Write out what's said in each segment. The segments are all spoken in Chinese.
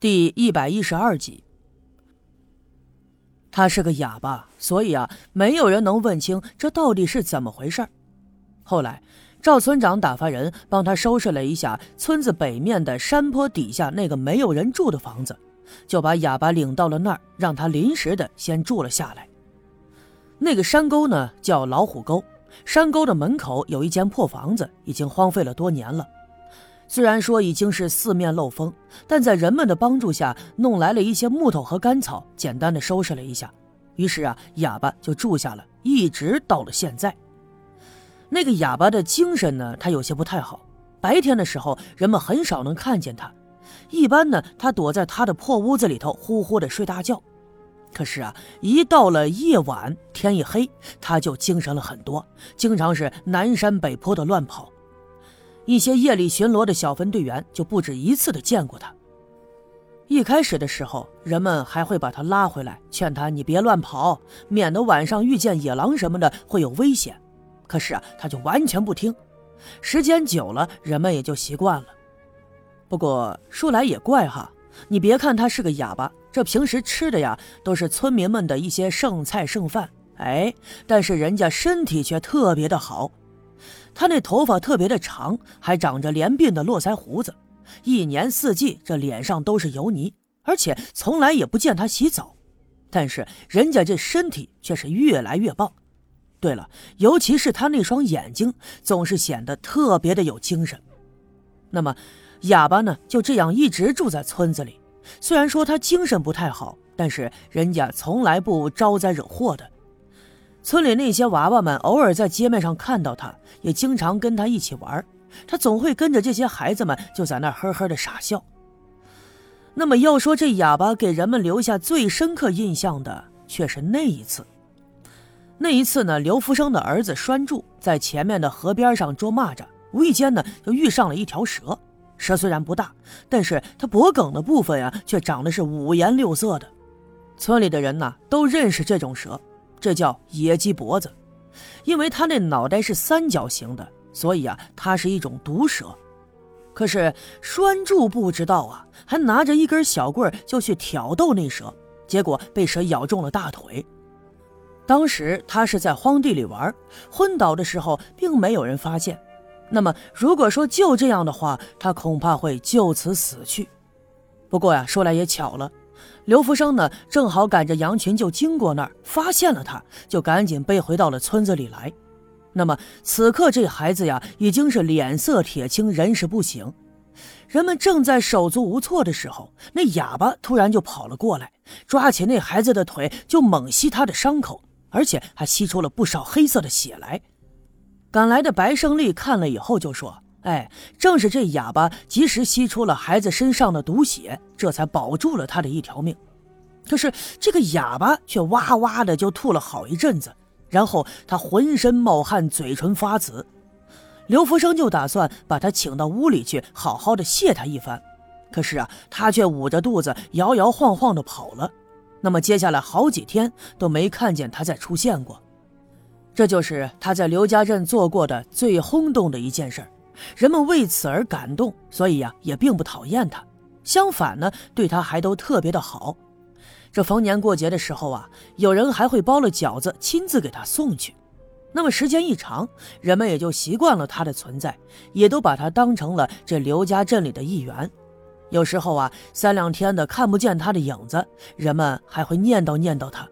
第一百一十二集，他是个哑巴，所以啊，没有人能问清这到底是怎么回事后来，赵村长打发人帮他收拾了一下村子北面的山坡底下那个没有人住的房子，就把哑巴领到了那儿，让他临时的先住了下来。那个山沟呢，叫老虎沟，山沟的门口有一间破房子，已经荒废了多年了。虽然说已经是四面漏风，但在人们的帮助下，弄来了一些木头和干草，简单的收拾了一下。于是啊，哑巴就住下了，一直到了现在。那个哑巴的精神呢，他有些不太好。白天的时候，人们很少能看见他，一般呢，他躲在他的破屋子里头，呼呼的睡大觉。可是啊，一到了夜晚，天一黑，他就精神了很多，经常是南山北坡的乱跑。一些夜里巡逻的小分队员就不止一次的见过他。一开始的时候，人们还会把他拉回来，劝他你别乱跑，免得晚上遇见野狼什么的会有危险。可是啊，他就完全不听。时间久了，人们也就习惯了。不过说来也怪哈，你别看他是个哑巴，这平时吃的呀都是村民们的一些剩菜剩饭，哎，但是人家身体却特别的好。他那头发特别的长，还长着连鬓的络腮胡子，一年四季这脸上都是油泥，而且从来也不见他洗澡。但是人家这身体却是越来越棒。对了，尤其是他那双眼睛，总是显得特别的有精神。那么，哑巴呢，就这样一直住在村子里。虽然说他精神不太好，但是人家从来不招灾惹祸的。村里那些娃娃们偶尔在街面上看到他，也经常跟他一起玩。他总会跟着这些孩子们就在那呵呵的傻笑。那么要说这哑巴给人们留下最深刻印象的，却是那一次。那一次呢，刘福生的儿子栓柱在前面的河边上捉蚂蚱，无意间呢就遇上了一条蛇。蛇虽然不大，但是它脖梗的部分呀，却长得是五颜六色的。村里的人呢都认识这种蛇。这叫野鸡脖子，因为它那脑袋是三角形的，所以啊，它是一种毒蛇。可是栓柱不知道啊，还拿着一根小棍就去挑逗那蛇，结果被蛇咬中了大腿。当时他是在荒地里玩，昏倒的时候并没有人发现。那么如果说就这样的话，他恐怕会就此死去。不过呀，说来也巧了。刘福生呢，正好赶着羊群就经过那儿，发现了他，就赶紧背回到了村子里来。那么此刻这孩子呀，已经是脸色铁青，人事不省。人们正在手足无措的时候，那哑巴突然就跑了过来，抓起那孩子的腿就猛吸他的伤口，而且还吸出了不少黑色的血来。赶来的白胜利看了以后就说。哎，正是这哑巴及时吸出了孩子身上的毒血，这才保住了他的一条命。可是这个哑巴却哇哇的就吐了好一阵子，然后他浑身冒汗，嘴唇发紫。刘福生就打算把他请到屋里去，好好的谢他一番。可是啊，他却捂着肚子，摇摇晃晃的跑了。那么接下来好几天都没看见他再出现过。这就是他在刘家镇做过的最轰动的一件事。人们为此而感动，所以呀，也并不讨厌他，相反呢，对他还都特别的好。这逢年过节的时候啊，有人还会包了饺子，亲自给他送去。那么时间一长，人们也就习惯了他的存在，也都把他当成了这刘家镇里的一员。有时候啊，三两天的看不见他的影子，人们还会念叨念叨他。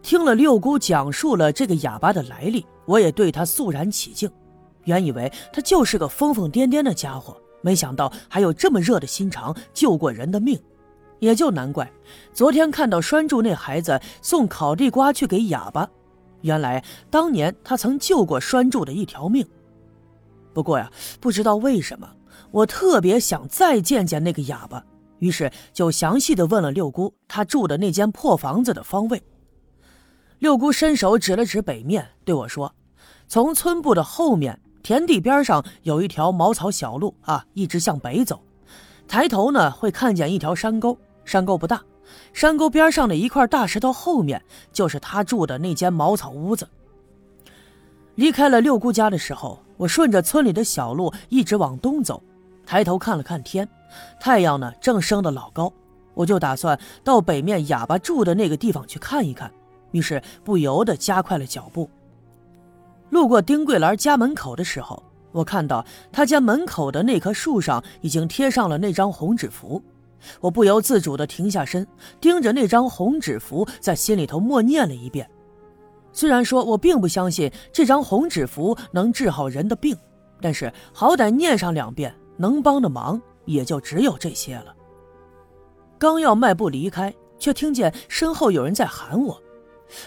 听了六姑讲述了这个哑巴的来历，我也对他肃然起敬。原以为他就是个疯疯癫癫的家伙，没想到还有这么热的心肠，救过人的命，也就难怪。昨天看到拴住那孩子送烤地瓜去给哑巴，原来当年他曾救过拴住的一条命。不过呀，不知道为什么，我特别想再见见那个哑巴，于是就详细的问了六姑他住的那间破房子的方位。六姑伸手指了指北面，对我说：“从村部的后面。”田地边上有一条茅草小路啊，一直向北走。抬头呢，会看见一条山沟，山沟不大。山沟边上的一块大石头后面，就是他住的那间茅草屋子。离开了六姑家的时候，我顺着村里的小路一直往东走，抬头看了看天，太阳呢正升得老高，我就打算到北面哑巴住的那个地方去看一看，于是不由得加快了脚步。路过丁桂兰家门口的时候，我看到她家门口的那棵树上已经贴上了那张红纸符，我不由自主地停下身，盯着那张红纸符，在心里头默念了一遍。虽然说我并不相信这张红纸符能治好人的病，但是好歹念上两遍，能帮的忙也就只有这些了。刚要迈步离开，却听见身后有人在喊我，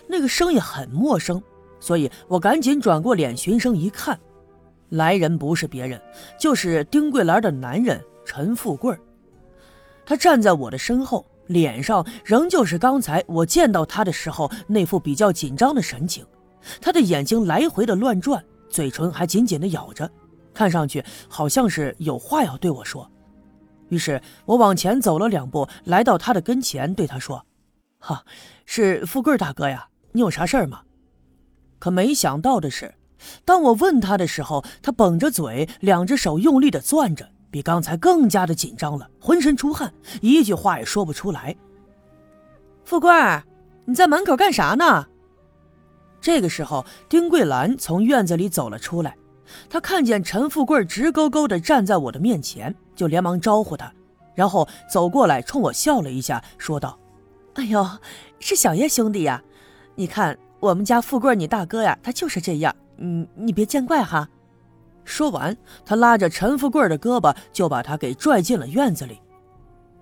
那个声音很陌生，所以我赶紧转过脸寻声一看，来人不是别人，就是丁桂兰的男人陈富贵他站在我的身后。脸上仍旧是刚才我见到他的时候那副比较紧张的神情，他的眼睛来回的乱转，嘴唇还紧紧的咬着，看上去好像是有话要对我说。于是我往前走了两步，来到他的跟前，对他说：“哈，是富贵大哥呀，你有啥事儿吗？”可没想到的是，当我问他的时候，他绷着嘴，两只手用力的攥着。比刚才更加的紧张了，浑身出汗，一句话也说不出来。富贵，你在门口干啥呢？这个时候，丁桂兰从院子里走了出来，她看见陈富贵直勾勾的站在我的面前，就连忙招呼他，然后走过来冲我笑了一下，说道：“哎呦，是小叶兄弟呀！你看我们家富贵，你大哥呀，他就是这样，你你别见怪哈。”说完，他拉着陈富贵的胳膊，就把他给拽进了院子里。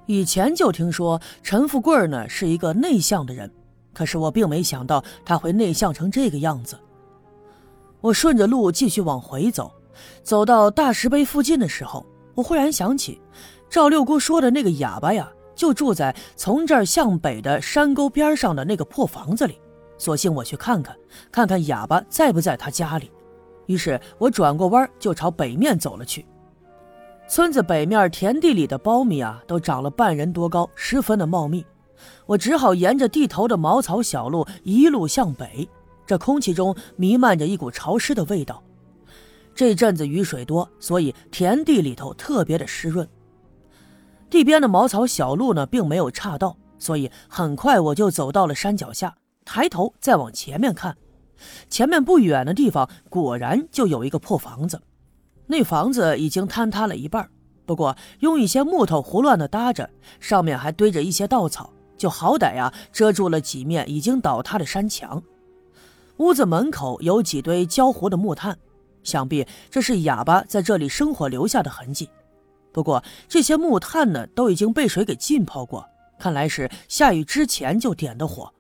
以前就听说陈富贵呢是一个内向的人，可是我并没想到他会内向成这个样子。我顺着路继续往回走，走到大石碑附近的时候，我忽然想起赵六姑说的那个哑巴呀，就住在从这儿向北的山沟边上的那个破房子里。索性我去看看，看看哑巴在不在他家里。于是我转过弯就朝北面走了去。村子北面田地里的苞米啊，都长了半人多高，十分的茂密。我只好沿着地头的茅草小路一路向北。这空气中弥漫着一股潮湿的味道。这阵子雨水多，所以田地里头特别的湿润。地边的茅草小路呢，并没有岔道，所以很快我就走到了山脚下。抬头再往前面看。前面不远的地方，果然就有一个破房子。那房子已经坍塌了一半，不过用一些木头胡乱的搭着，上面还堆着一些稻草，就好歹呀遮住了几面已经倒塌的山墙。屋子门口有几堆焦糊的木炭，想必这是哑巴在这里生火留下的痕迹。不过这些木炭呢，都已经被水给浸泡过，看来是下雨之前就点的火。